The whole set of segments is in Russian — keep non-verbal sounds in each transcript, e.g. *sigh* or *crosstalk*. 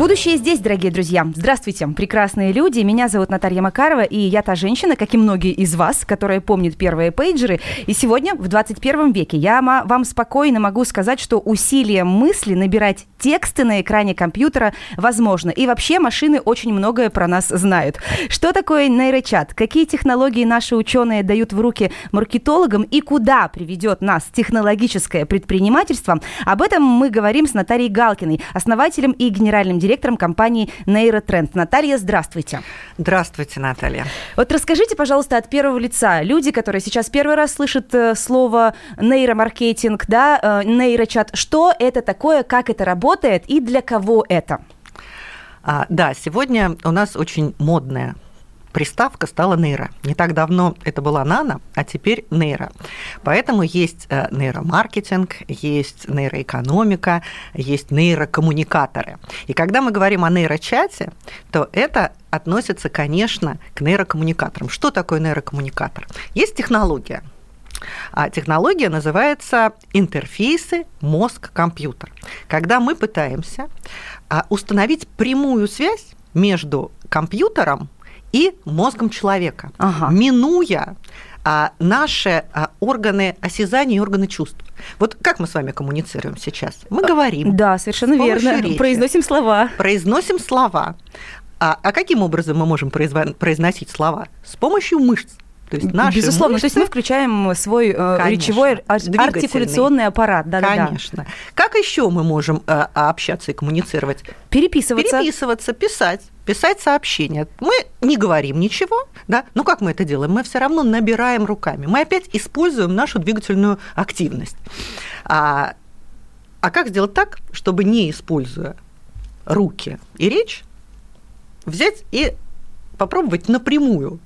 Будущее здесь, дорогие друзья. Здравствуйте, прекрасные люди. Меня зовут Наталья Макарова, и я та женщина, как и многие из вас, которая помнит первые пейджеры. И сегодня, в 21 веке, я вам спокойно могу сказать, что усилием мысли набирать тексты на экране компьютера возможно. И вообще машины очень многое про нас знают. Что такое нейрочат? Какие технологии наши ученые дают в руки маркетологам и куда приведет нас технологическое предпринимательство? Об этом мы говорим с Натальей Галкиной, основателем и генеральным директором компании Нейротренд. Наталья, здравствуйте. Здравствуйте, Наталья. Вот расскажите, пожалуйста, от первого лица. Люди, которые сейчас первый раз слышат э, слово нейромаркетинг, да, э, нейрочат, что это такое, как это работает и для кого это? А, да, сегодня у нас очень модная приставка стала нейро. Не так давно это была нано, а теперь нейро. Поэтому есть э, нейромаркетинг, есть нейроэкономика, есть нейрокоммуникаторы. И когда мы говорим о нейрочате, то это относится, конечно, к нейрокоммуникаторам. Что такое нейрокоммуникатор? Есть технология. А технология называется интерфейсы мозг-компьютер. Когда мы пытаемся а, установить прямую связь между компьютером и мозгом человека, ага. минуя а, наши а, органы осязания и органы чувств. Вот как мы с вами коммуницируем сейчас? Мы говорим. Да, совершенно верно. Речи, произносим слова. Произносим слова. А, а каким образом мы можем произносить слова? С помощью мышц. То есть наши Безусловно, мышцы... то есть мы включаем свой э, Конечно, речевой артикуляционный аппарат. Да, Конечно. Да, да. Как еще мы можем э, общаться и коммуницировать? Переписываться. Переписываться, писать писать сообщения. Мы не говорим ничего, да, но как мы это делаем? Мы все равно набираем руками. Мы опять используем нашу двигательную активность. А, а как сделать так, чтобы не используя руки и речь, взять и попробовать напрямую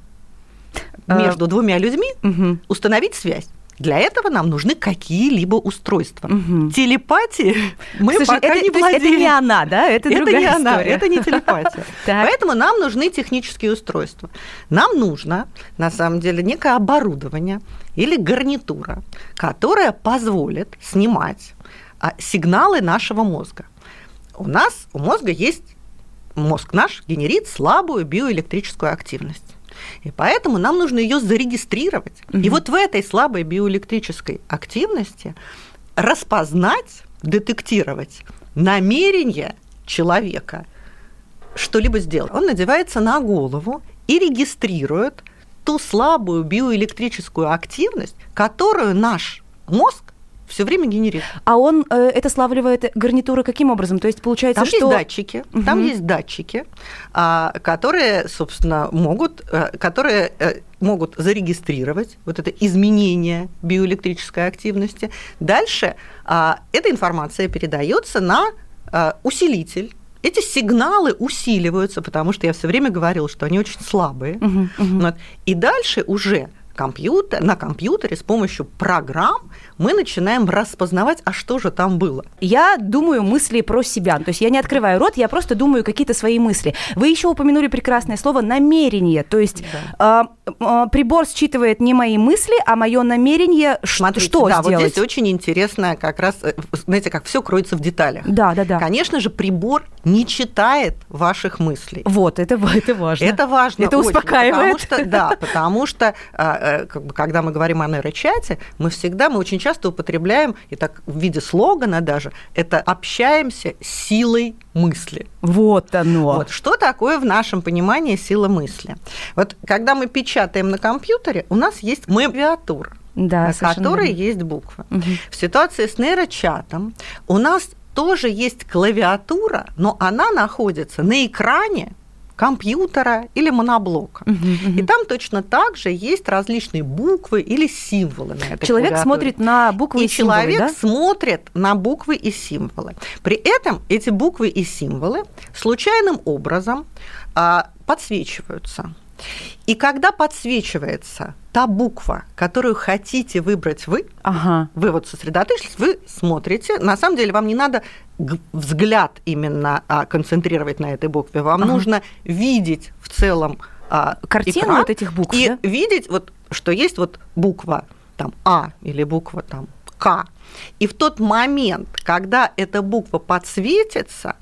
а, между двумя людьми угу. установить связь. Для этого нам нужны какие-либо устройства. Угу. Телепатии мы Слушай, пока это, не владеем. Это не она, да? Это, это другая не история. она, это не телепатия. *laughs* Поэтому нам нужны технические устройства. Нам нужно, на самом деле, некое оборудование или гарнитура, которая позволит снимать а, сигналы нашего мозга. У нас, у мозга есть, мозг наш генерит слабую биоэлектрическую активность. И поэтому нам нужно ее зарегистрировать. Угу. И вот в этой слабой биоэлектрической активности распознать, детектировать намерение человека что-либо сделать. Он надевается на голову и регистрирует ту слабую биоэлектрическую активность, которую наш мозг все время генерит. А он э, это славливает гарнитуры каким образом? То есть получается, там что... Есть датчики, угу. Там есть датчики, а, которые, собственно, могут, э, которые э, могут зарегистрировать вот это изменение биоэлектрической активности. Дальше а, эта информация передается на а, усилитель эти сигналы усиливаются, потому что я все время говорила, что они очень слабые. Uh-huh, uh-huh. Вот. И дальше уже компьютер, на компьютере с помощью программ мы начинаем распознавать, а что же там было. Я думаю мысли про себя. То есть я не открываю рот, я просто думаю какие-то свои мысли. Вы еще упомянули прекрасное слово намерение. То есть да. э, э, прибор считывает не мои мысли, а мое намерение Смотрите, что да, сделать. Вот здесь очень интересно как раз, э, знаете, как все кроется в деталях. Да, да, да. Конечно же, прибор не читает ваших мыслей. Вот, это, *laughs* это важно. Это важно. Это очень, успокаивает. Потому что, да, потому что а, как бы, когда мы говорим о нейрочате, мы всегда, мы очень часто употребляем, и так в виде слогана даже, это общаемся силой мысли. Вот оно. Вот. Что такое в нашем понимании сила мысли? Вот когда мы печатаем на компьютере, у нас есть клавиатура, да, на которой верно. есть буквы. Угу. В ситуации с нейрочатом у нас тоже есть клавиатура, но она находится на экране компьютера или моноблока. Угу, угу. И там точно так же есть различные буквы или символы на этой Человек смотрит на буквы и, и символы, человек да? смотрит на буквы и символы. При этом эти буквы и символы случайным образом а, подсвечиваются. И когда подсвечивается та буква, которую хотите выбрать вы, ага. вы вот сосредоточились, вы смотрите. На самом деле вам не надо взгляд именно а, концентрировать на этой букве, вам ага. нужно видеть в целом а, картину экран, вот этих букв и да? видеть вот, что есть вот буква там А или буква там К. И в тот момент, когда эта буква подсветится,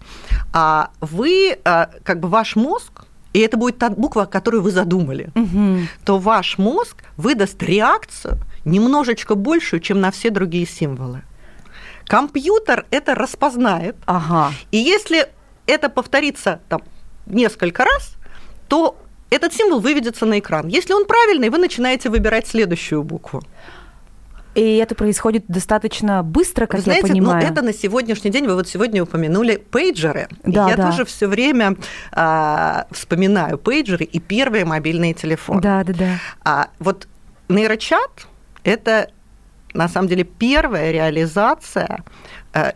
а, вы, а, как бы ваш мозг, и это будет та буква, которую вы задумали, угу. то ваш мозг выдаст реакцию немножечко большую, чем на все другие символы. Компьютер это распознает. Ага. И если это повторится там, несколько раз, то этот символ выведется на экран. Если он правильный, вы начинаете выбирать следующую букву. И это происходит достаточно быстро, как Вы знаете, я понимаю. Ну, это на сегодняшний день, вы вот сегодня упомянули пейджеры. Да, я да. тоже все время а, вспоминаю пейджеры и первые мобильные телефоны. Да, да, да. А, вот нейрочат – это на самом деле первая реализация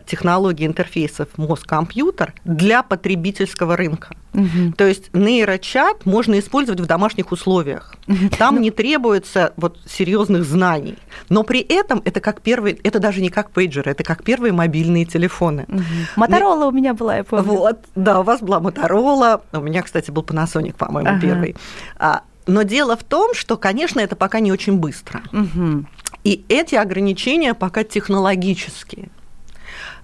технологии интерфейсов мозг-компьютер для потребительского рынка. Угу. То есть нейрочат можно использовать в домашних условиях. Там ну... не требуется вот серьезных знаний, но при этом это как первый, это даже не как пейджеры, это как первые мобильные телефоны. Угу. Моторола у меня была, я помню. Вот, да, у вас была Моторола, у меня, кстати, был Panasonic, по-моему, ага. первый. А, но дело в том, что, конечно, это пока не очень быстро. Угу. И эти ограничения пока технологические.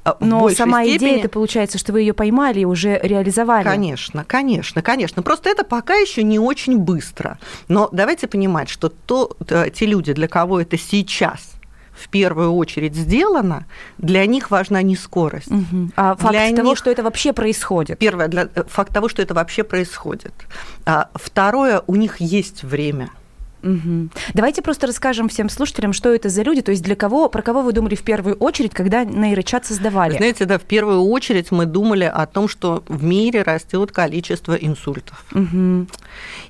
А, Но сама степени... идея, это получается, что вы ее поймали и уже реализовали. Конечно, конечно, конечно. Просто это пока еще не очень быстро. Но давайте понимать, что то, те люди, для кого это сейчас в первую очередь сделано, для них важна не скорость. Угу. А факт для того, них... что это вообще происходит. Первое, для... Э, факт того, что это вообще происходит. А второе, у них есть время. Угу. Давайте просто расскажем всем слушателям, что это за люди, то есть для кого, про кого вы думали в первую очередь, когда нейрочат создавали? Знаете, да, в первую очередь мы думали о том, что в мире растет количество инсультов. Угу.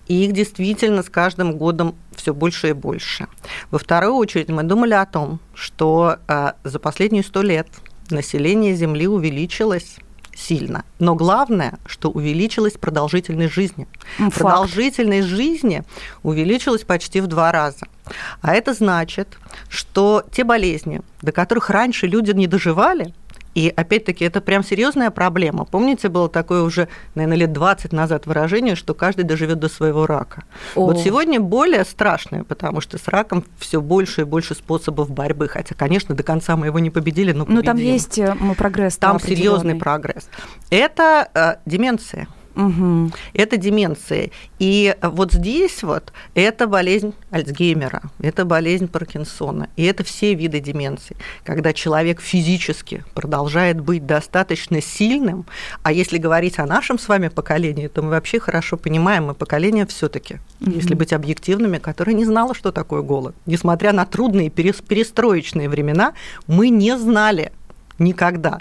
И их действительно с каждым годом все больше и больше. Во вторую очередь мы думали о том, что э, за последние сто лет население Земли увеличилось сильно. Но главное, что увеличилась продолжительность жизни. Факт. Продолжительность жизни увеличилась почти в два раза. А это значит, что те болезни, до которых раньше люди не доживали, и опять-таки это прям серьезная проблема. Помните, было такое уже, наверное, лет 20 назад выражение, что каждый доживет до своего рака. О. Вот сегодня более страшное, потому что с раком все больше и больше способов борьбы. Хотя, конечно, до конца мы его не победили, но победим. Но там есть э, прогресс. Там серьезный прогресс. Это э, деменция. Угу. Это деменция. И вот здесь вот это болезнь Альцгеймера, это болезнь Паркинсона, и это все виды деменции, когда человек физически продолжает быть достаточно сильным, а если говорить о нашем с вами поколении, то мы вообще хорошо понимаем, мы поколение все таки угу. если быть объективными, которое не знало, что такое голод. Несмотря на трудные перестроечные времена, мы не знали, никогда.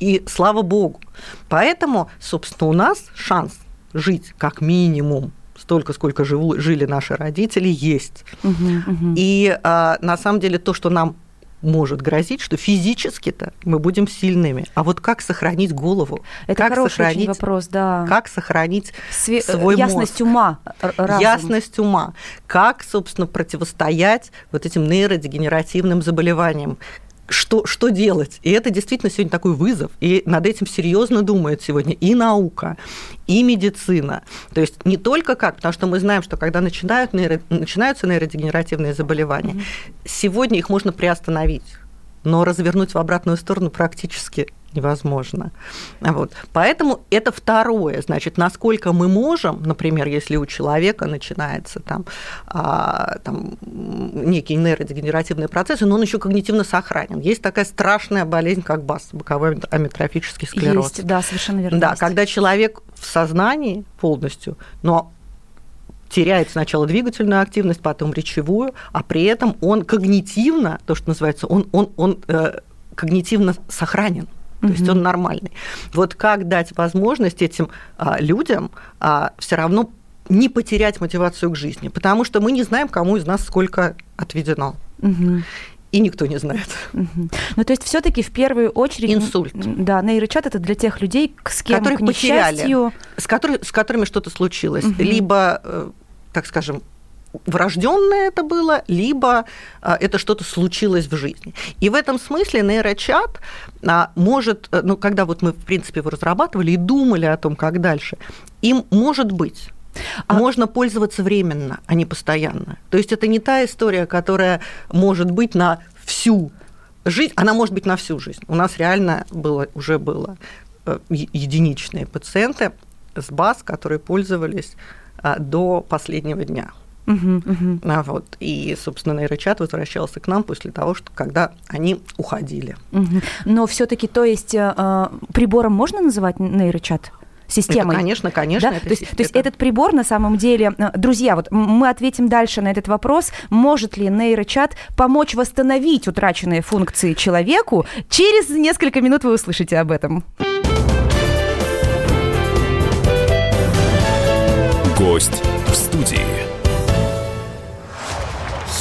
И слава богу. Поэтому, собственно, у нас шанс жить как минимум столько, сколько живу, жили наши родители, есть. Угу, угу. И а, на самом деле то, что нам может грозить, что физически-то мы будем сильными. А вот как сохранить голову? Это как хороший сохранить, вопрос, да. Как сохранить Све- свой ясность мозг? ума, разум. ясность ума. Как, собственно, противостоять вот этим нейродегенеративным заболеваниям? Что, что делать? И это действительно сегодня такой вызов, и над этим серьезно думает сегодня и наука, и медицина. То есть не только как, потому что мы знаем, что когда начинают нейро, начинаются нейродегенеративные заболевания, mm-hmm. сегодня их можно приостановить но развернуть в обратную сторону практически невозможно. Вот. Поэтому это второе, значит, насколько мы можем, например, если у человека начинается там, а, там некий нейродегенеративный процесс, но он еще когнитивно сохранен. Есть такая страшная болезнь, как БАС, боковой амитрофический склероз. Есть, да, совершенно верно. Да, есть. когда человек в сознании полностью, но теряет сначала двигательную активность, потом речевую, а при этом он когнитивно, то, что называется, он, он, он э, когнитивно сохранен. То есть он нормальный. Вот как дать возможность этим а, людям а, все равно не потерять мотивацию к жизни, потому что мы не знаем, кому из нас сколько отведено. Угу. И никто не знает. Угу. Ну, то есть, все-таки в первую очередь. Инсульт. Да, нейрочат это для тех людей, с кем Которые к несчастью... потеряли, с, который, с которыми что-то случилось. Угу. Либо э, так скажем, врожденное это было, либо а, это что-то случилось в жизни. И в этом смысле нейрочат а, может, э, ну, когда вот мы, в принципе, его разрабатывали и думали о том, как дальше, им может быть а... Можно пользоваться временно, а не постоянно. То есть это не та история, которая может быть на всю жить, она может быть на всю жизнь. У нас реально было, уже было э, единичные пациенты с БАС, которые пользовались а, до последнего дня. Угу. А вот, и, собственно, нейрочат возвращался к нам после того, что когда они уходили. Угу. Но все-таки, то есть, э, прибором можно называть нейрочат? системой. Это, конечно, конечно. Да? То, есть, то есть этот прибор на самом деле, э, друзья, вот мы ответим дальше на этот вопрос, может ли нейрочат помочь восстановить утраченные функции человеку? Через несколько минут вы услышите об этом. Гость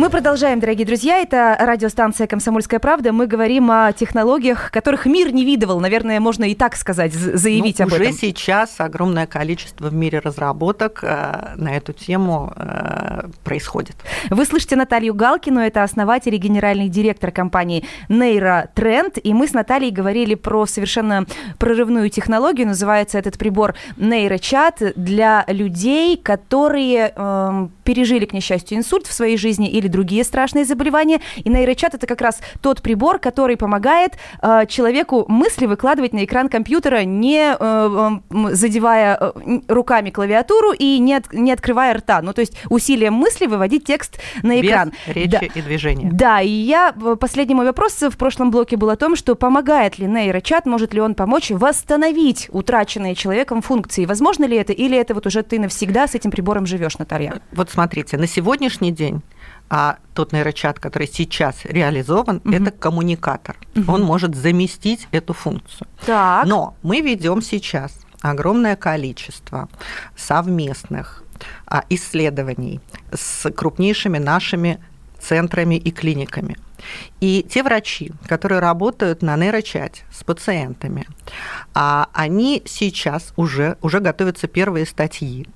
Мы продолжаем, дорогие друзья. Это радиостанция «Комсомольская правда». Мы говорим о технологиях, которых мир не видывал. Наверное, можно и так сказать, заявить ну, об уже этом. Уже сейчас огромное количество в мире разработок э, на эту тему э, происходит. Вы слышите Наталью Галкину. Это основатель и генеральный директор компании Нейротренд. И мы с Натальей говорили про совершенно прорывную технологию. Называется этот прибор нейрочат для людей, которые э, пережили, к несчастью, инсульт в своей жизни или другие страшные заболевания. И нейрочат это как раз тот прибор, который помогает э, человеку мысли выкладывать на экран компьютера, не э, задевая э, руками клавиатуру и не, от, не открывая рта. Ну, то есть усилием мысли выводить текст на экран. Без речи да. и движения. Да, и я э, последний мой вопрос в прошлом блоке был о том, что помогает ли нейрочат, может ли он помочь восстановить утраченные человеком функции. Возможно ли это, или это вот уже ты навсегда с этим прибором живешь, Наталья? Вот смотрите, на сегодняшний день а тот нейрочат, который сейчас реализован, угу. это коммуникатор. Угу. Он может заместить эту функцию. Так. Но мы ведем сейчас огромное количество совместных а, исследований с крупнейшими нашими центрами и клиниками. И те врачи, которые работают на нейрочате с пациентами, а, они сейчас уже, уже готовятся первые статьи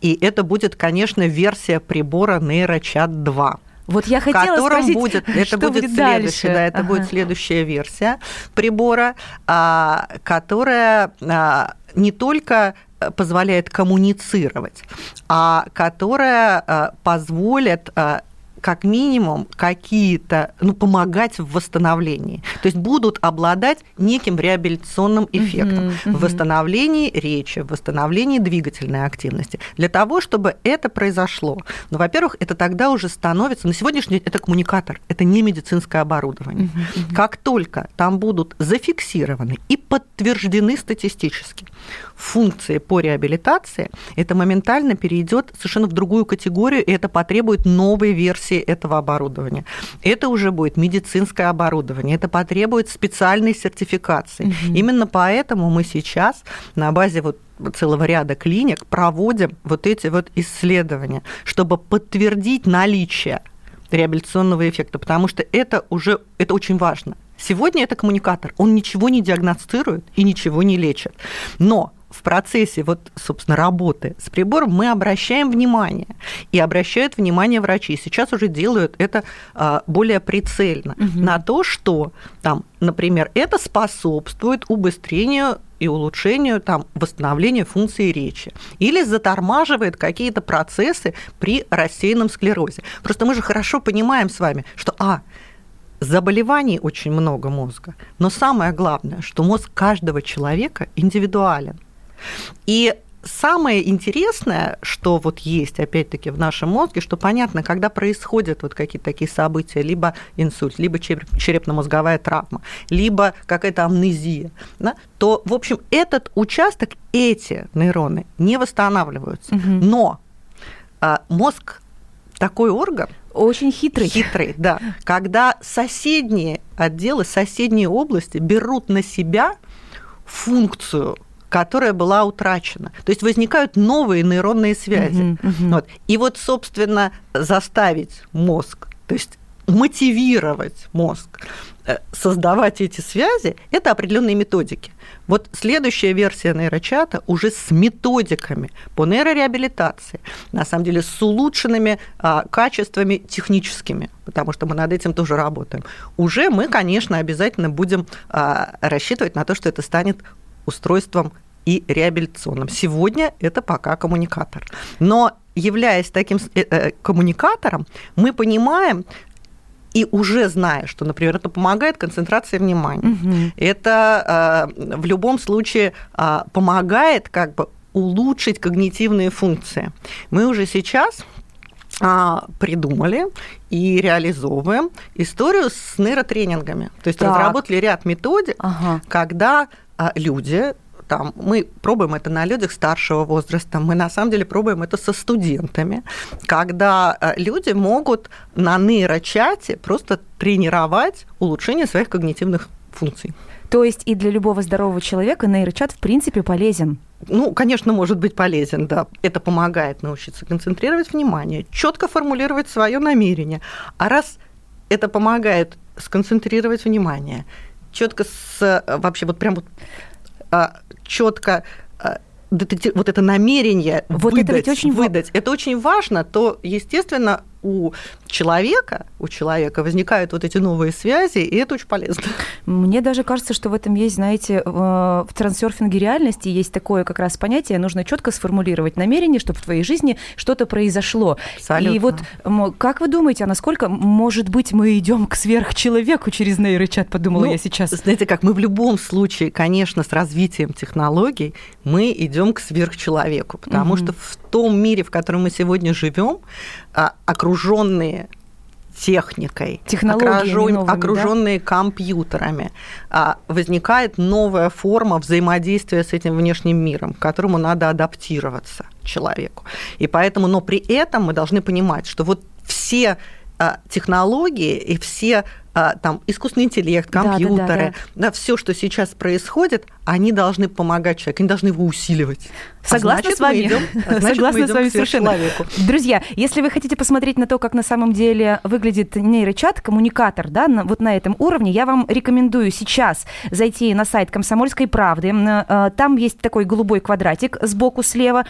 и это будет, конечно, версия прибора NeuroChat 2. Вот я хотела котором спросить, будет, это будет, будет следующее, дальше? да, это ага. будет следующая версия прибора, а, которая а, не только позволяет коммуницировать, а которая позволит как минимум какие-то, ну, помогать в восстановлении. То есть будут обладать неким реабилитационным эффектом uh-huh. в восстановлении речи, в восстановлении двигательной активности. Для того, чтобы это произошло, ну, во-первых, это тогда уже становится, на сегодняшний день это коммуникатор, это не медицинское оборудование. Uh-huh. Как только там будут зафиксированы и подтверждены статистически функции по реабилитации, это моментально перейдет совершенно в другую категорию, и это потребует новой версии этого оборудования. Это уже будет медицинское оборудование, это потребует специальной сертификации. Угу. Именно поэтому мы сейчас на базе вот целого ряда клиник проводим вот эти вот исследования, чтобы подтвердить наличие реабилитационного эффекта, потому что это уже это очень важно. Сегодня это коммуникатор, он ничего не диагностирует и ничего не лечит. Но в процессе вот, собственно, работы с прибором мы обращаем внимание. И обращают внимание врачи. Сейчас уже делают это а, более прицельно угу. на то, что там, например, это способствует убыстрению и улучшению там, восстановления функции речи. Или затормаживает какие-то процессы при рассеянном склерозе. Просто мы же хорошо понимаем с вами, что, а, заболеваний очень много мозга, но самое главное, что мозг каждого человека индивидуален. И самое интересное, что вот есть, опять-таки, в нашем мозге, что понятно, когда происходят вот какие-то такие события, либо инсульт, либо черепно-мозговая травма, либо какая-то амнезия, да, то, в общем, этот участок, эти нейроны не восстанавливаются. Угу. Но а, мозг такой орган, Очень хитрый. Хитрый, да. Когда соседние отделы, соседние области берут на себя функцию которая была утрачена. То есть возникают новые нейронные связи. Uh-huh, uh-huh. Вот. И вот, собственно, заставить мозг, то есть мотивировать мозг э, создавать эти связи, это определенные методики. Вот следующая версия нейрочата уже с методиками по нейрореабилитации, на самом деле с улучшенными а, качествами техническими, потому что мы над этим тоже работаем. Уже мы, конечно, обязательно будем а, рассчитывать на то, что это станет устройством и реабилитационным. Сегодня это пока коммуникатор. Но являясь таким э, э, коммуникатором, мы понимаем, и уже зная, что, например, это помогает концентрации внимания, угу. это э, в любом случае э, помогает как бы улучшить когнитивные функции. Мы уже сейчас а, придумали и реализовываем историю с нейротренингами. То есть так. разработали ряд методик, ага. когда а, люди там, мы пробуем это на людях старшего возраста, мы на самом деле пробуем это со студентами, когда э, люди могут на нейрочате просто тренировать улучшение своих когнитивных функций. То есть и для любого здорового человека нейрочат в принципе полезен? Ну, конечно, может быть полезен, да. Это помогает научиться концентрировать внимание, четко формулировать свое намерение. А раз это помогает сконцентрировать внимание, четко с э, вообще вот прям вот четко а, вот это намерение вот выдать, это ведь очень выдать, это очень важно, то, естественно, у человека, у человека возникают вот эти новые связи, и это очень полезно. Мне даже кажется, что в этом есть, знаете, в трансерфинге реальности есть такое как раз понятие, нужно четко сформулировать намерение, чтобы в твоей жизни что-то произошло. Абсолютно. И вот как вы думаете, а насколько, может быть, мы идем к сверхчеловеку через нейрочат, подумала ну, я сейчас. Знаете как, мы в любом случае, конечно, с развитием технологий мы идем к сверхчеловеку, потому угу. что в том мире, в котором мы сегодня живем, окруженные техникой, окружен, окруженные да? компьютерами, а, возникает новая форма взаимодействия с этим внешним миром, к которому надо адаптироваться человеку. И поэтому, но при этом мы должны понимать, что вот все а, технологии и все а, там искусственный интеллект, компьютеры, да, да, да, да. да все, что сейчас происходит, они должны помогать человеку, они должны его усиливать. Согласна а значит, с вами. Идем, а *laughs* значит, Согласна с вами совершенно. Человеку. Друзья, если вы хотите посмотреть на то, как на самом деле выглядит нейрочат, коммуникатор, да, на, вот на этом уровне, я вам рекомендую сейчас зайти на сайт Комсомольской правды. Э, там есть такой голубой квадратик сбоку слева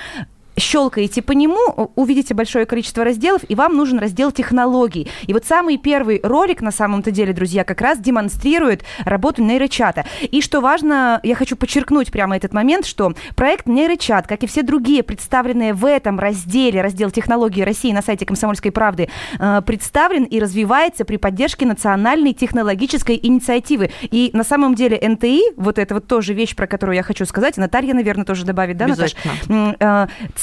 щелкаете по нему, увидите большое количество разделов, и вам нужен раздел технологий. И вот самый первый ролик, на самом-то деле, друзья, как раз демонстрирует работу нейрочата. И что важно, я хочу подчеркнуть прямо этот момент, что проект нейрочат, как и все другие представленные в этом разделе, раздел технологии России на сайте Комсомольской правды, э, представлен и развивается при поддержке национальной технологической инициативы. И на самом деле НТИ, вот это вот тоже вещь, про которую я хочу сказать, Наталья, наверное, тоже добавит, да, Наташа?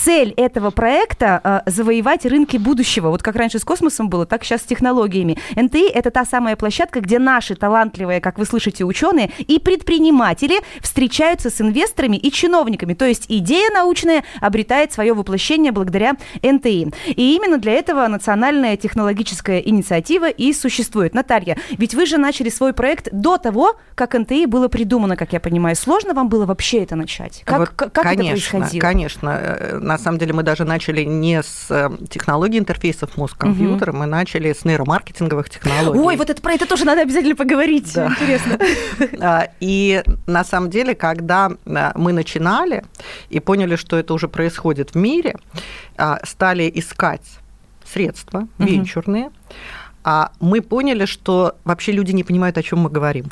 Цель этого проекта э, завоевать рынки будущего. Вот как раньше с космосом было, так сейчас с технологиями. НТИ это та самая площадка, где наши талантливые, как вы слышите, ученые и предприниматели встречаются с инвесторами и чиновниками. То есть идея научная обретает свое воплощение благодаря НТИ. И именно для этого национальная технологическая инициатива и существует. Наталья, ведь вы же начали свой проект до того, как НТИ было придумано, как я понимаю. Сложно вам было вообще это начать? Как, вот, как конечно, это происходило? Конечно, э, на самом деле мы даже начали не с э, технологий интерфейсов мозг-компьютер, угу. мы начали с нейромаркетинговых технологий. Ой, вот это про это тоже надо обязательно поговорить. Да. Интересно. *laughs* А, и на самом деле, когда э, мы начинали и поняли, что это уже происходит в мире, а, стали искать средства венчурные, а мы поняли, что вообще люди не понимают, о чем мы говорим.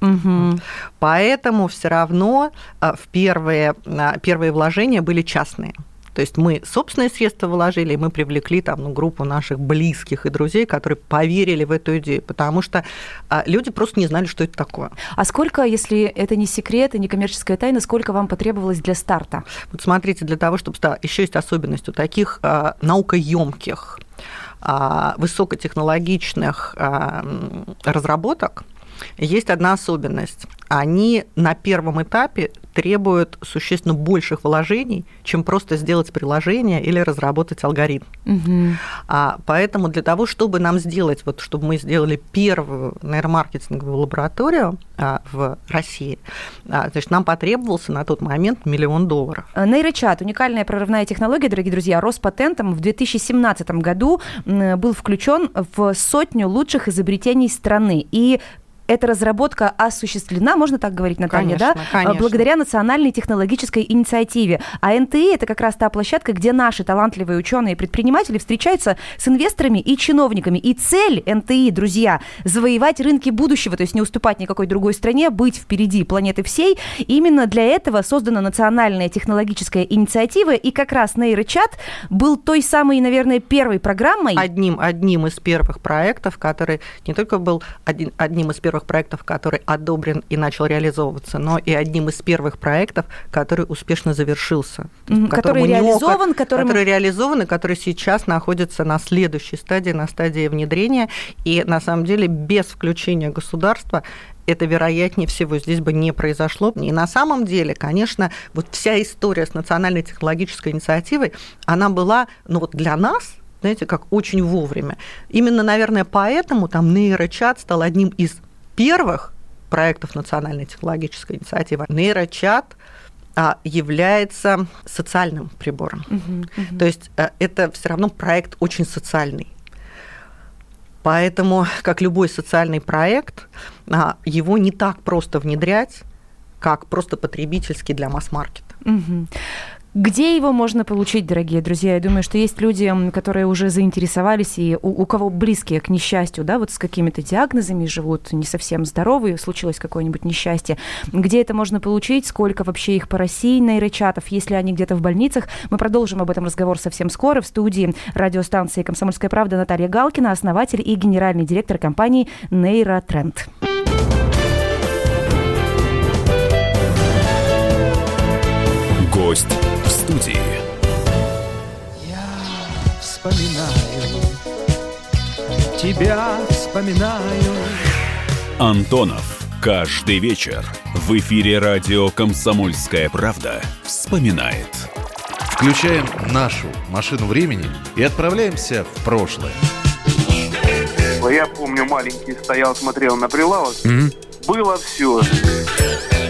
Угу. Поэтому все равно в первые, первые вложения были частные. То есть мы собственные средства вложили, и мы привлекли там ну, группу наших близких и друзей, которые поверили в эту идею, потому что а, люди просто не знали, что это такое. А сколько, если это не секрет и не коммерческая тайна, сколько вам потребовалось для старта? Вот смотрите, для того, чтобы... Да, еще есть особенность у таких а, наукоемких, а, высокотехнологичных а, разработок, Есть одна особенность. Они на первом этапе требуют существенно больших вложений, чем просто сделать приложение или разработать алгоритм. Угу. А, поэтому для того, чтобы нам сделать, вот, чтобы мы сделали первую нейромаркетинговую лабораторию а, в России, а, значит, нам потребовался на тот момент миллион долларов. Э, нейрочат – уникальная прорывная технология, дорогие друзья, Роспатентом в 2017 году был включен в сотню лучших изобретений страны. И эта разработка осуществлена, можно так говорить, Наталья, конечно, да? Конечно. Благодаря национальной технологической инициативе. А НТИ это как раз та площадка, где наши талантливые ученые и предприниматели встречаются с инвесторами и чиновниками. И цель НТИ, друзья, завоевать рынки будущего, то есть не уступать никакой другой стране, быть впереди планеты всей. Именно для этого создана национальная технологическая инициатива, и как раз нейрочат был той самой, наверное, первой программой. Одним, одним из первых проектов, который не только был один, одним из первых первых проектов, который одобрен и начал реализовываться, но и одним из первых проектов, который успешно завершился. Mm-hmm, который реализован, который... который реализован и который сейчас находится на следующей стадии, на стадии внедрения. И на самом деле без включения государства это, вероятнее всего, здесь бы не произошло. И на самом деле, конечно, вот вся история с национальной технологической инициативой, она была, ну вот для нас, знаете, как очень вовремя. Именно, наверное, поэтому там нейрочат стал одним из первых проектов национальной технологической инициативы нейрочат а, является социальным прибором. Uh-huh, uh-huh. То есть э, это все равно проект очень социальный. Поэтому, как любой социальный проект, а, его не так просто внедрять, как просто потребительский для масс-маркета. Угу. Где его можно получить, дорогие друзья? Я думаю, что есть люди, которые уже заинтересовались, и у, у кого близкие к несчастью, да, вот с какими-то диагнозами живут, не совсем здоровые, случилось какое-нибудь несчастье. Где это можно получить? Сколько вообще их по России нейрочатов? Если они где-то в больницах? Мы продолжим об этом разговор совсем скоро. В студии радиостанции «Комсомольская правда» Наталья Галкина, основатель и генеральный директор компании «Нейротренд». Гость студии. Я вспоминаю, тебя вспоминаю. Антонов. Каждый вечер в эфире радио «Комсомольская правда» вспоминает. Включаем нашу машину времени и отправляемся в прошлое. Я помню, маленький стоял, смотрел на прилавок. Mm-hmm. Было все.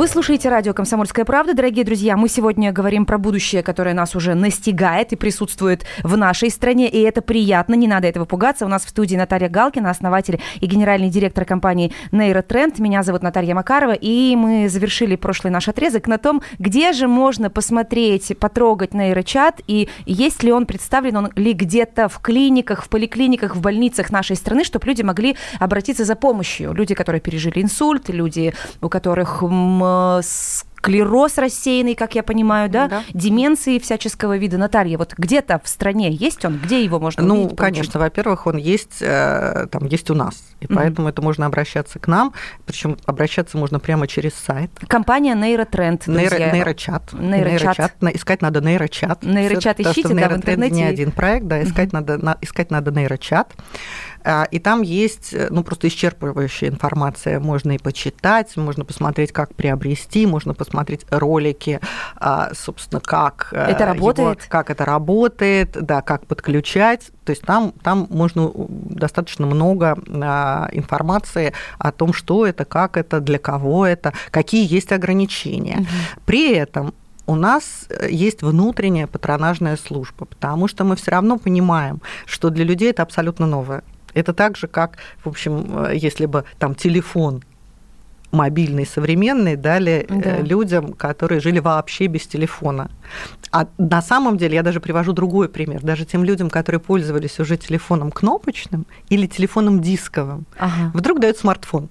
Вы слушаете радио «Комсомольская правда». Дорогие друзья, мы сегодня говорим про будущее, которое нас уже настигает и присутствует в нашей стране. И это приятно, не надо этого пугаться. У нас в студии Наталья Галкина, основатель и генеральный директор компании «Нейротренд». Меня зовут Наталья Макарова. И мы завершили прошлый наш отрезок на том, где же можно посмотреть, потрогать нейрочат и есть ли он представлен он ли где-то в клиниках, в поликлиниках, в больницах нашей страны, чтобы люди могли обратиться за помощью. Люди, которые пережили инсульт, люди, у которых склероз рассеянный, как я понимаю, да? да, деменции всяческого вида. Наталья, вот где-то в стране есть он? Где его можно ну, увидеть? Ну, конечно, во-первых, он есть, э, там, есть у нас, и mm-hmm. поэтому это можно обращаться к нам, причем обращаться можно прямо через сайт. Компания Нейротренд, Нейро, Нейрочат. Нейрочат. Нейрочат. Искать надо Нейрочат. Нейрочат Все, ищите, да, в интернете. не один проект, да, искать, mm-hmm. надо, искать надо Нейрочат. А, и там есть э, ну, просто исчерпывающая информация. Можно и почитать, можно посмотреть, как приобрести, можно посмотреть ролики, а, собственно, как э, это работает, его, как это работает, да, как подключать. То есть там, там можно достаточно много а, информации о том, что это, как это, для кого это, какие есть ограничения. Угу. При этом у нас э, есть внутренняя патронажная служба, потому что мы все равно понимаем, что для людей это абсолютно новое. Это так же, как, в общем, э, если бы там телефон мобильный, современный дали э, Да. людям, которые жили вообще без телефона. А на самом деле я даже привожу другой пример. Даже тем людям, которые пользовались уже телефоном кнопочным или телефоном дисковым, Ага. вдруг дают смартфон.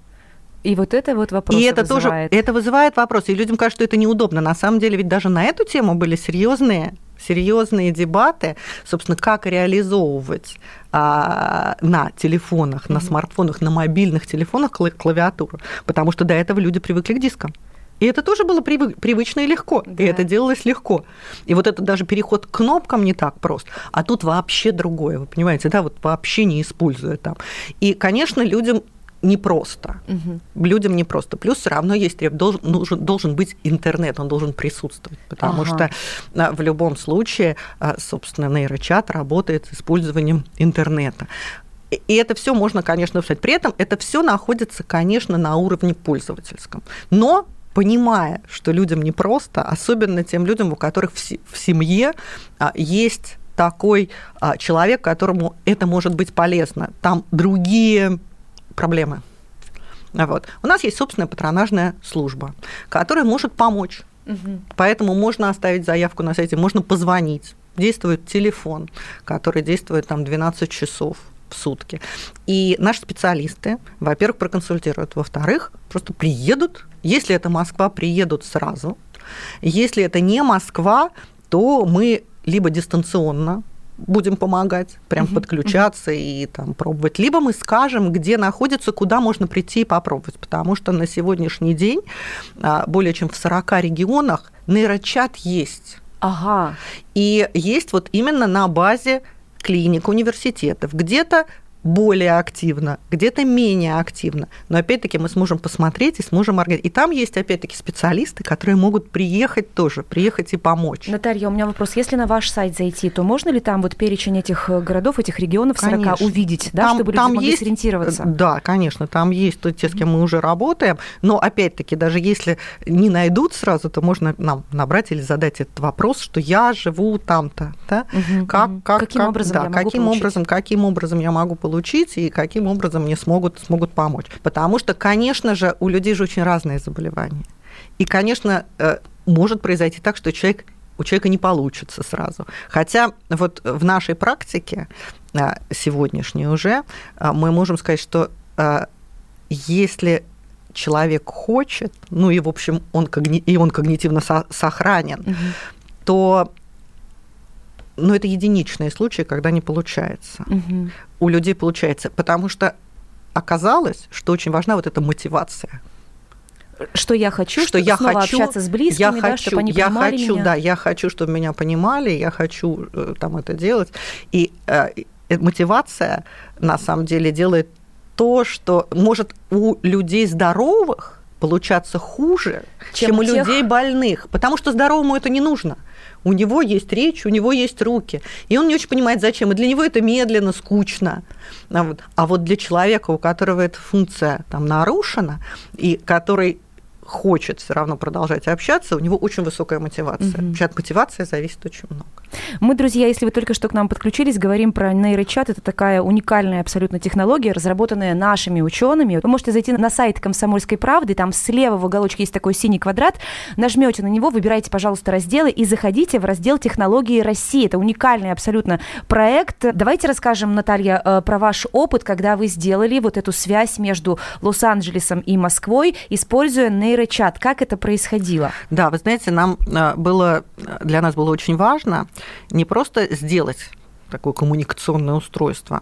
И вот это вот вопрос И это вызывает. тоже это вызывает вопросы. И людям кажется, что это неудобно. На самом деле, ведь даже на эту тему были серьезные серьезные дебаты, собственно, как реализовывать а, на телефонах, на смартфонах, на мобильных телефонах кла- клавиатуру, потому что до этого люди привыкли к дискам. И это тоже было привы- привычно и легко, Да. и это делалось легко. И вот это даже переход к кнопкам не так прост, а тут вообще другое, вы понимаете, да, вот вообще не используя там. И, конечно, людям непросто. Мгм. Людям непросто. Плюс все равно есть треб- должен, нужен, должен быть интернет, он должен присутствовать, потому Ага. что а, в любом случае, а, собственно, нейрочат работает с использованием интернета. И- это все можно, конечно, писать. При этом это все находится, конечно, на уровне пользовательском. Но понимая, что людям непросто, особенно тем людям, у которых в, се- в семье а, есть такой человек, которому это может быть полезно. Там другие проблемы. Вот. У нас есть собственная патронажная служба, которая может помочь. Мгм. Поэтому можно оставить заявку на сайте, можно позвонить. Действует телефон, который действует там 12 часов в сутки. И наши специалисты, во-первых, проконсультируют, во-вторых, просто приедут. Если это Москва, приедут сразу. Если это не Москва, то мы либо дистанционно будем помогать, прям подключаться и там пробовать, либо мы скажем, где находится, куда можно прийти и попробовать, потому что на сегодняшний день а, более чем в 40 регионах нейрочат есть. Ага. И есть вот именно на базе клиник, университетов. Где-то более активно, где-то менее активно. Но опять-таки мы сможем посмотреть и сможем организовать. И там есть опять-таки специалисты, которые могут приехать тоже, приехать и помочь. Наталья, у меня вопрос. Если на ваш сайт зайти, то можно ли там вот перечень этих э, городов, этих регионов 40 Конечно. увидеть, да, чтобы люди могли сориентироваться? Да, конечно, там есть то- те, с кем мы уже работаем. Но опять-таки, даже если не найдут сразу, то можно нам набрать или задать этот вопрос, что я живу там-то. Да? Мгм, Как, мгм. как, Каким как- образом да, я могу каким получить? образом, каким образом я могу получить и каким образом мне смогут, смогут помочь. Потому что, конечно же, у людей же очень разные заболевания. И, конечно, э, может произойти так, что человек у человека не получится сразу. Хотя вот в нашей практике а, сегодняшней уже а, мы можем сказать, что если человек хочет, ну и в общем он когни- и он когнитивно со- сохранен, Мгм. то ну, это единичные случаи, когда не получается. Мгм. У людей получается, потому что оказалось, что очень важна вот эта мотивация. Что я хочу, что я снова хочу, общаться с близкими, я да, хочу, чтобы они я понимали хочу, меня. да, я хочу, чтобы меня понимали, я хочу э, там это делать. И э, мотивация на самом деле делает то, что может у людей здоровых получаться хуже, Чем чем, у у тех- людей больных, потому что здоровому это не нужно. У него есть речь, у него есть руки, и он не очень понимает, зачем. И для него это медленно, скучно. А вот, а вот для человека, у которого эта функция там нарушена, и который хочет все равно продолжать общаться, у него очень высокая мотивация. Мгм. Вообще от мотивации зависит очень много. Мы, друзья, если вы только что к нам подключились, говорим про нейрочат. Это такая уникальная абсолютно технология, разработанная нашими учеными. Вы можете зайти на сайт Комсомольской правды, там слева в уголочке есть такой синий квадрат, нажмете на него, выбирайте, пожалуйста, разделы и заходите в раздел «Технологии России». Это уникальный абсолютно проект. Давайте расскажем, Наталья, э, про ваш опыт, когда вы сделали вот эту связь между Лос-Анджелесом и Москвой, используя нейрочат. Как это происходило? Да, вы знаете, нам э, было, для нас было очень важно не просто сделать такое коммуникационное устройство,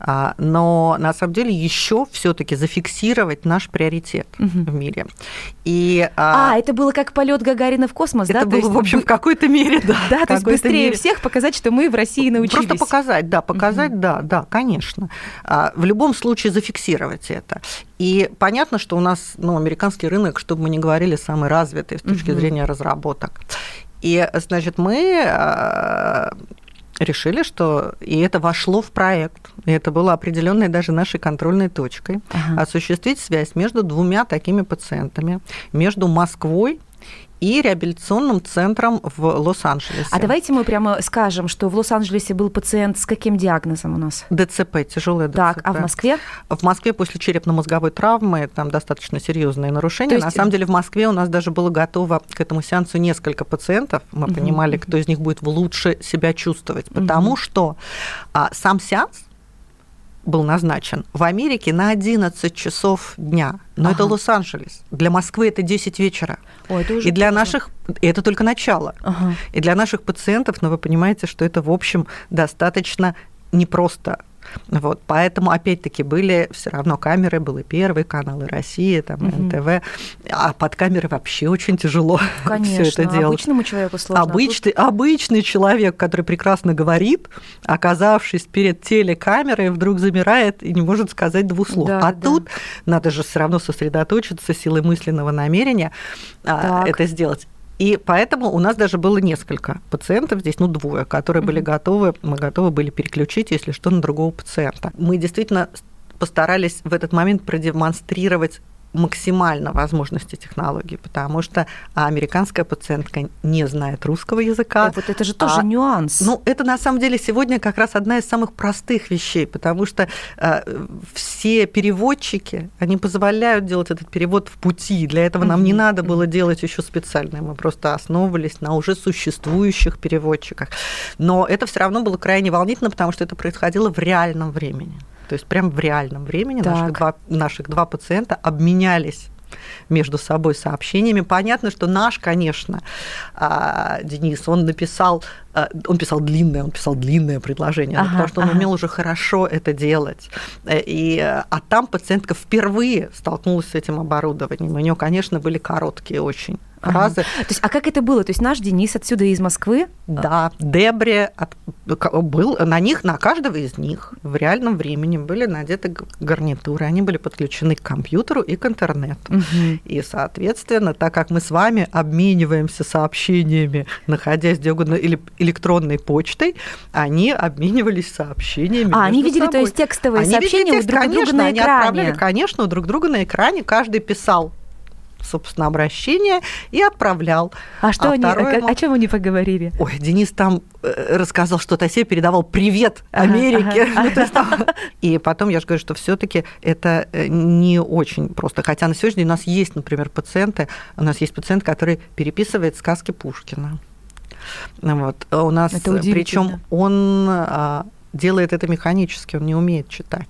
а, но на самом деле еще все-таки зафиксировать наш приоритет Мгм. в мире. И А, а, это было как полет Гагарина в космос, да? это То было, есть в общем, в какой-то мере, да. Да, то есть быстрее мере. всех показать, что мы в России научились. Просто показать, да, показать, да, да, конечно. А, В любом случае зафиксировать это. И понятно, что у нас, ну, американский рынок, чтобы мы не говорили, самый развитый с точки Мгм. зрения разработок. И, значит, мы решили, что и это вошло в проект, и это было определенной даже нашей контрольной точкой, Ага. осуществить связь между двумя такими пациентами, между Москвой и реабилитационным центром в Лос-Анджелесе. А давайте мы прямо скажем, что в Лос-Анджелесе был пациент с каким диагнозом у нас? ДЦП, тяжелая ДЦП. Так, а в Москве? В Москве после черепно-мозговой травмы там достаточно серьезные нарушения. есть- На самом деле в Москве у нас даже было готово к этому сеансу несколько пациентов. Мы Мгм. понимали, кто из них будет лучше себя чувствовать. Потому что а, сам сеанс был назначен в Америке на 11 часов дня. Но это Ага. Лос-Анджелес. Для Москвы это 10 вечера. Ой, это уже И для поздно. наших... Это только начало. Ага. И для наших пациентов, ну, вы понимаете, что это, в общем, достаточно непросто. Вот, поэтому, опять-таки, были все равно камеры, были первые каналы России, там, Мгм. НТВ, а под камерой вообще очень тяжело *laughs* Конечно, все это делать. обычному человеку сложно. а тут- Обычный, обычный человек, который прекрасно говорит, оказавшись перед телекамерой, вдруг замирает и не может сказать двух слов. Да, а да. тут надо же все равно сосредоточиться силой мысленного намерения а, Так. это сделать. И поэтому у нас даже было несколько пациентов здесь, ну двое, которые были готовы, мы готовы были переключить, если что, на другого пациента. Мы действительно постарались в этот момент продемонстрировать максимально возможности технологии, потому что американская пациентка не знает русского языка. Э, Вот это же тоже А, нюанс. Ну, это на самом деле сегодня как раз одна из самых простых вещей, потому что э, все переводчики, они позволяют делать этот перевод в пути. Для этого нам не надо было делать еще специально. Мы просто основывались на уже существующих переводчиках. Но это все равно было крайне волнительно, потому что это происходило в реальном времени. То есть прям в реальном времени наших два, наших два пациента обменялись между собой сообщениями. Понятно, что наш, конечно, а, Денис, он написал, а, он писал длинное, он писал длинное предложение, Ага, потому что он ага. умел уже хорошо это делать. Э, И, а там пациентка впервые столкнулась с этим оборудованием. У нее, конечно, были короткие очень Ага. фразы. То есть, а как это было? То есть наш Денис отсюда из Москвы? Да, Дебри от- был на них, на каждого из них в реальном времени были надеты гарнитуры, они были подключены к компьютеру и к интернету. Мгм. И, соответственно, так как мы с вами обмениваемся сообщениями, находясь где угодно, или электронной почтой, они обменивались сообщениями. А, они видели, то собой. есть, текстовые Они видели сообщения у текст, друг у друга конечно, на они экране. отправляли, конечно, у друг друга на экране. Каждый писал собственно, обращение и отправлял. А что они, второй о, ему- о чем они поговорили? Ой, Денис там э, рассказал, что Тосей передавал привет Ага, Америке. ага, *laughs* И потом я же говорю, что все-таки это э, не очень просто. Хотя на сегодняшний день у нас есть, например, пациенты, у нас есть пациент, который переписывает сказки Пушкина. Вот. А У нас, причем он а, делает это механически, он не умеет читать.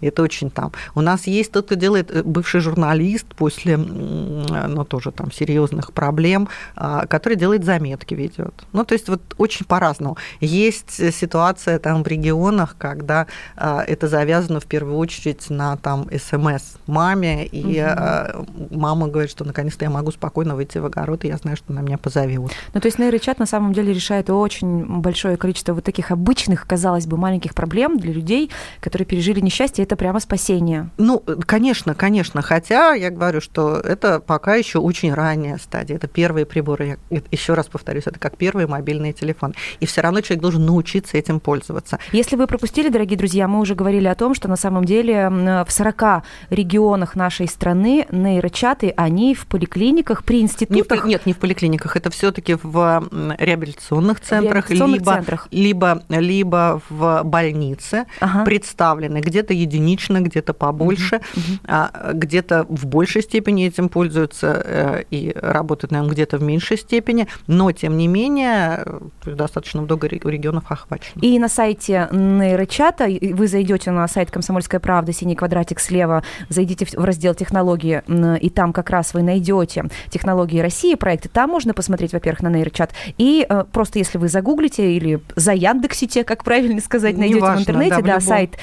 Это очень там. У нас есть тот, кто делает э, бывший журналист после, ну, тоже там серьезных проблем, а, который делает заметки, ведет. Ну, то есть вот очень по-разному. Есть э, ситуация там в регионах, когда а, это завязано в первую очередь на там СМС маме, и а, мама говорит, что наконец-то я могу спокойно выйти в огород, и я знаю, что на меня позовут. Ну, то есть нейрочат на самом деле решает очень большое количество вот таких обычных, казалось бы, маленьких проблем для людей, которые пережили несчастье. Это прямо спасение. Ну, конечно, конечно. Хотя я говорю, что это пока еще очень ранняя стадия. Это первые приборы. Я еще раз повторюсь, это как первые мобильные телефоны. И все равно человек должен научиться этим пользоваться. Если вы пропустили, дорогие друзья, мы уже говорили о том, что на самом деле в 40 регионах нашей страны нейрочаты, они в поликлиниках, при Не институтах. поли- нет, не в поликлиниках, это все-таки в реабилитационных центрах, реабилитационных либо, центрах. Либо, либо в больнице Ага. представлены, где-то единично, где-то побольше, а, где-то в большей степени этим пользуются э, и работают, наверное, где-то в меньшей степени, но, тем не менее, э, достаточно много ре- регионов охвачено. И на сайте нейрочата, вы зайдете на сайт «Комсомольская правда», синий квадратик слева, зайдите в раздел «Технологии», и там как раз вы найдете «Технологии России» проекты. Там можно посмотреть, во-первых, на нейрочат. И э, просто если вы загуглите или заяндексите, как правильно сказать, найдете в интернете, да, да, сайт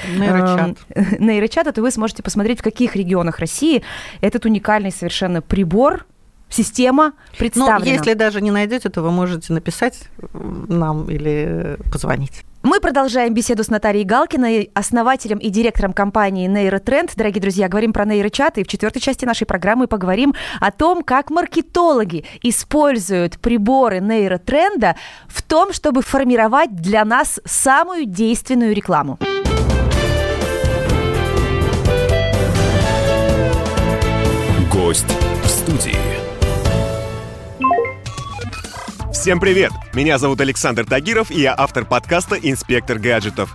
Нейрочат. нейрочата, то вы сможете посмотреть, в каких регионах России этот уникальный совершенно прибор, система Ну, представлена. если даже не найдете, то вы можете написать нам или позвонить. Мы продолжаем беседу с Натальей Галкиной, основателем и директором компании Нейротренд. Дорогие друзья, говорим про нейрочаты. И в четвертой части нашей программы поговорим о том, как маркетологи используют приборы нейротренда в том, чтобы формировать для нас самую действенную рекламу. гость в студии. Всем привет! Меня зовут Александр Тагиров, и я автор подкаста «Инспектор гаджетов».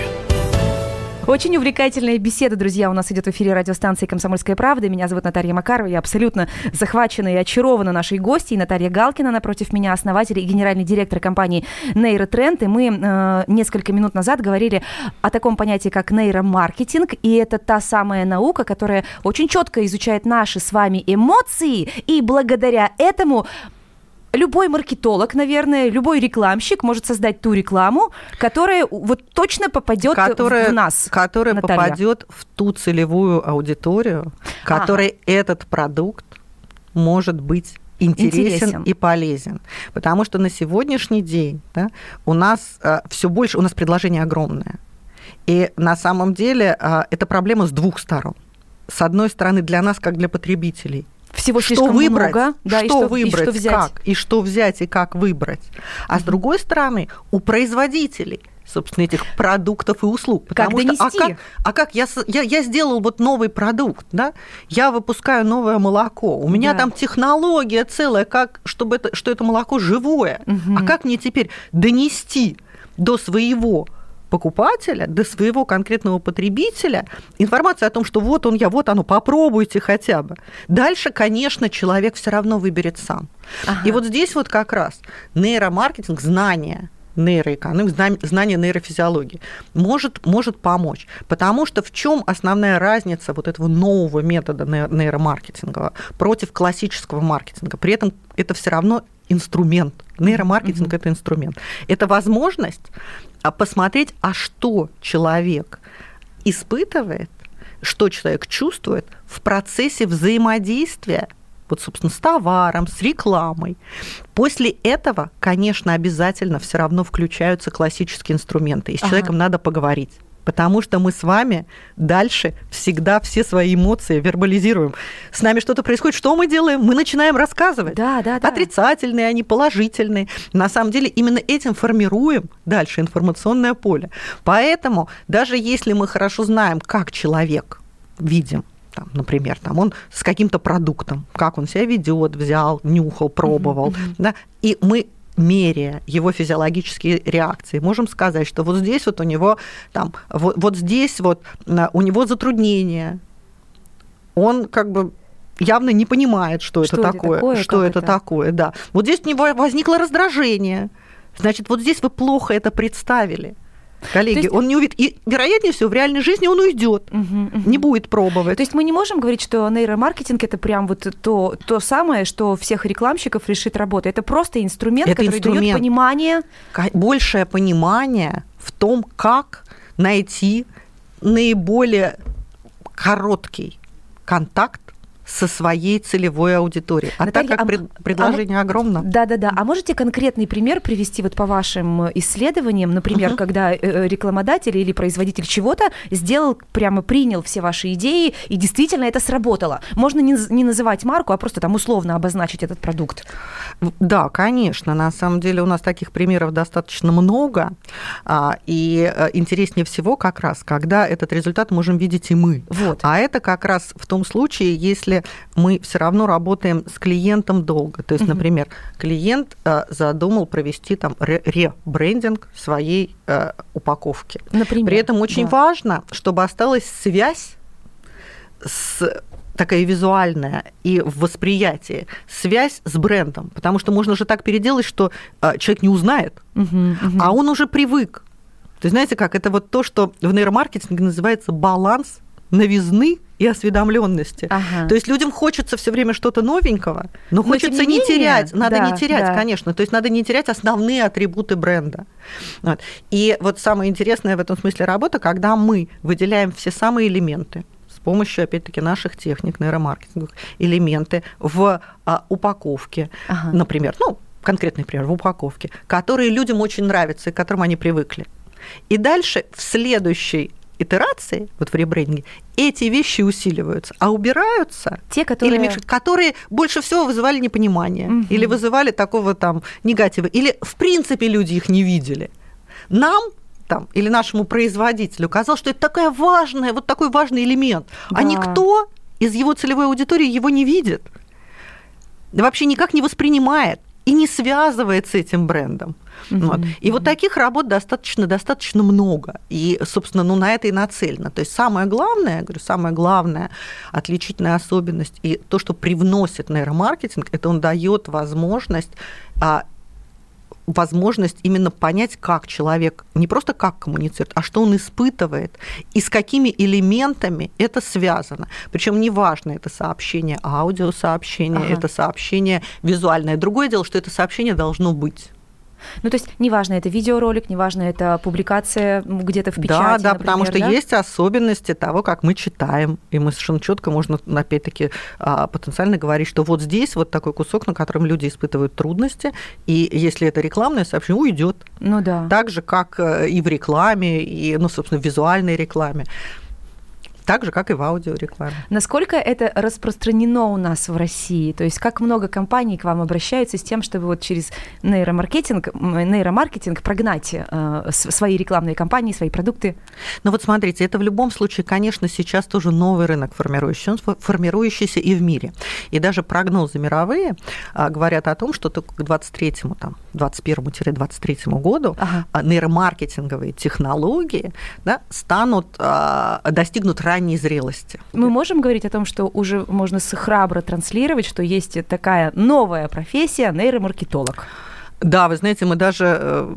Очень увлекательная беседа, друзья, у нас идет в эфире радиостанции «Комсомольская правда». Меня зовут Наталья Макарова. Я абсолютно захвачена и очарована нашей гостьей. Наталья Галкина напротив меня, основатель и генеральный директор компании «Нейротренд». И мы э, несколько минут назад говорили о таком понятии, как нейромаркетинг. И это та самая наука, которая очень четко изучает наши с вами эмоции. И благодаря этому любой маркетолог, наверное, любой рекламщик может создать ту рекламу, которая вот точно попадет которая, в нас. Которая Наталья. попадет в ту целевую аудиторию, которой этот продукт может быть интересен, Интересен. и полезен. Потому что на сегодняшний день да, у нас все больше, у нас предложение огромное. И на самом деле э, это проблема с двух сторон. С одной стороны, для нас, как для потребителей, Всего что слишком выбрать, много, да, что, и что, выбрать, и что взять. как, и что взять, и как выбрать. А с другой стороны, у производителей собственно, этих продуктов и услуг. Потому как что, донести? а как, а как я, я, я сделал вот новый продукт, да? Я выпускаю новое молоко. У меня Да. там технология целая, как, чтобы это, что это молоко живое. А как мне теперь донести до своего покупателя, до своего конкретного потребителя информацию о том, что вот он я, вот оно, попробуйте хотя бы. Дальше, конечно, человек все равно выберет сам. Ага. И вот здесь вот как раз нейромаркетинг, знание, нейроэкономика, зна- знание нейрофизиологии может, может помочь. Потому что в чем основная разница вот этого нового метода ней- нейромаркетинга против классического маркетинга? При этом это все равно инструмент. Нейромаркетинг это инструмент. Это возможность а, посмотреть, а что человек испытывает, что человек чувствует в процессе взаимодействия вот, собственно, с товаром, с рекламой. После этого, конечно, обязательно все равно включаются классические инструменты, и с Ага. человеком надо поговорить. Потому что мы с вами дальше всегда все свои эмоции вербализируем. С нами что-то происходит, что мы делаем? Мы начинаем рассказывать. Да, да, да. Отрицательные они, положительные. На самом деле именно этим формируем дальше информационное поле. Поэтому даже если мы хорошо знаем, как человек видим, там, например, там он с каким-то продуктом, как он себя ведет, взял, нюхал, пробовал, да, и мы меряя его физиологические реакции, можем сказать, что вот здесь вот у него там, вот, вот здесь вот у него затруднения, он как бы явно не понимает, что, Что это это такое, такое, что это, это? такое, да. Вот здесь у него возникло раздражение, значит, вот здесь вы плохо это представили. Коллеги, есть- он не увидит. И, вероятнее всего, в реальной жизни он уйдет, Мгм, мгм. не будет пробовать. То есть мы не можем говорить, что нейромаркетинг это прям вот то, то самое, что всех рекламщиков решит работа. Это просто инструмент, Это который дает инструмент. понимание. ка- большее понимание в том, как найти наиболее короткий контакт со своей целевой аудиторией. А Наталья, так как а- пред- предложение огромно. Да-да-да. А можете конкретный пример привести вот по вашим э, исследованиям, например, Мгм. когда э, э, рекламодатель или производитель чего-то сделал, прямо принял все ваши идеи, и действительно это сработало. Можно не, не называть марку, а просто там условно обозначить этот продукт. Да, конечно. На самом деле у нас таких примеров достаточно много. А, И интереснее всего как раз, когда этот результат можем видеть и мы. Вот. А это как раз в том случае, если мы все равно работаем с клиентом долго. То есть, например, клиент э, задумал провести там ре- ребрендинг своей э, упаковки. Например. При этом очень да. важно, чтобы осталась связь с такая визуальная и в восприятии связь с брендом, потому что можно же так переделать, что э, человек не узнает, Мгм, мгм. а он уже привык. То есть знаете как, это вот то, что в нейромаркетинге называется баланс новизны и осведомленности. Ага. То есть людям хочется все время что-то новенького, но, Но, хочется не не, менее, терять. Надо да, не терять, да. конечно. То есть надо не терять основные атрибуты бренда. Вот. И вот самое интересное в этом смысле работа, когда мы выделяем все самые элементы с помощью, опять-таки, наших техник нейромаркетинговых, элементы в а, упаковке. Ага. Например, ну, конкретный пример, в упаковке, которые людям очень нравятся и к которым они привыкли. И дальше в следующей итерации, вот в ребрендинге, эти вещи усиливаются, а убираются те, которые, или, которые больше всего вызывали непонимание, угу. или вызывали такого там негатива, или в принципе люди их не видели. Нам там, или нашему производителю казалось, что это такая важная, вот такой важный элемент, а да. а никто из его целевой аудитории его не видит, вообще никак не воспринимает и не связывает с этим брендом. Mm-hmm. Вот. И вот таких работ достаточно, достаточно много. И, собственно, ну, на это и нацелено. То есть самое главное, я говорю, самая главная отличительная особенность и то, что привносит нейромаркетинг, это он дает возможность а, возможность именно понять, как человек, не просто как коммуницирует, а что он испытывает и с какими элементами это связано. Причем неважно, это сообщение аудиосообщение, ага. это сообщение визуальное. Другое дело, что это сообщение должно быть. Ну, то есть, неважно, это видеоролик, неважно, это публикация где-то в печати. Да, да, например, потому что да? есть особенности того, как мы читаем. И мы совершенно четко можно, опять-таки, а, потенциально говорить, что вот здесь вот такой кусок, на котором люди испытывают трудности, и если это рекламное сообщение, уйдет. Ну да. Так же, как э, и в рекламе, и, ну, собственно, в визуальной рекламе так же, как и в аудиорекламе. Насколько это распространено у нас в России? То есть как много компаний к вам обращаются с тем, чтобы вот через нейромаркетинг, нейромаркетинг прогнать э, свои рекламные кампании, свои продукты? Ну вот смотрите, это в любом случае, конечно, сейчас тоже новый рынок формирующийся, он формирующийся и в мире. И даже прогнозы мировые а, говорят о том, что только к 23-му, там, 21-23 году ага. А, нейромаркетинговые технологии да, станут, а, достигнут ранней зрелости. Мы можем говорить о том, что уже можно храбро транслировать, что есть такая новая профессия нейромаркетолог? Да, вы знаете, мы даже э,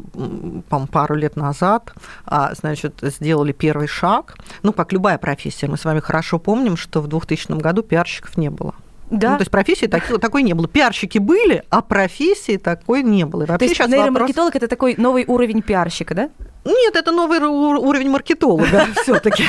по пару лет назад а, значит, сделали первый шаг. Ну, как любая профессия, мы с вами хорошо помним, что в 2000 году пиарщиков не было. Да. Ну, то есть профессии такой, такой не было. Пиарщики были, а профессии такой не было. И вообще то есть нейромаркетолог вопрос... это такой новый уровень пиарщика, да? Нет, это новый уровень маркетолога *laughs* все-таки.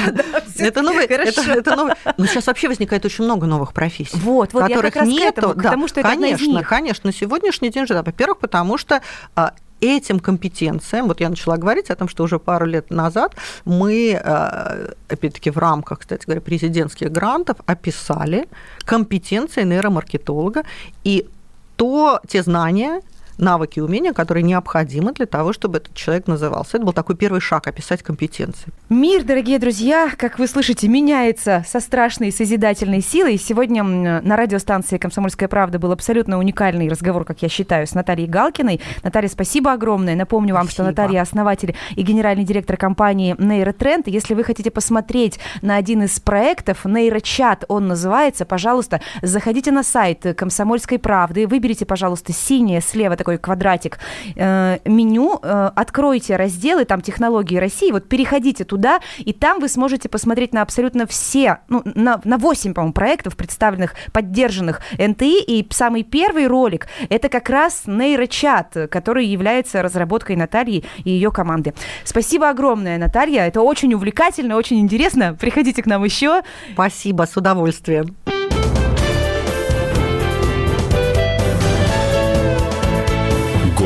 Это новый, это новый. Но сейчас вообще возникает очень много новых профессий, вот, вот, которых нету. Потому что это конечно, конечно. На сегодняшний день же, во-первых, потому что а, этим компетенциям, вот я начала говорить о том, что уже пару лет назад мы, а, опять-таки, в рамках, кстати говоря, президентских грантов описали компетенции нейромаркетолога и то, те знания, навыки и умения, которые необходимы для того, чтобы этот человек назывался. Это был такой первый шаг описать компетенции. Мир, дорогие друзья, как вы слышите, меняется со страшной созидательной силой. Сегодня на радиостанции «Комсомольская правда» был абсолютно уникальный разговор, как я считаю, с Натальей Галкиной. Наталья, спасибо огромное. Напомню вам, спасибо. что Наталья основатель и генеральный директор компании «Нейротренд». Если вы хотите посмотреть на один из проектов, «Нейрочат» он называется, пожалуйста, заходите на сайт «Комсомольской правды», выберите, пожалуйста, синее слева такой квадратик э, меню, э, откройте разделы, там технологии России, вот переходите туда, и там вы сможете посмотреть на абсолютно все, ну, на, на 8, по-моему, проектов, представленных, поддержанных НТИ, и самый первый ролик – это как раз нейрочат, который является разработкой Натальи и ее команды. Спасибо огромное, Наталья, это очень увлекательно, очень интересно. Приходите к нам еще. Спасибо, с удовольствием.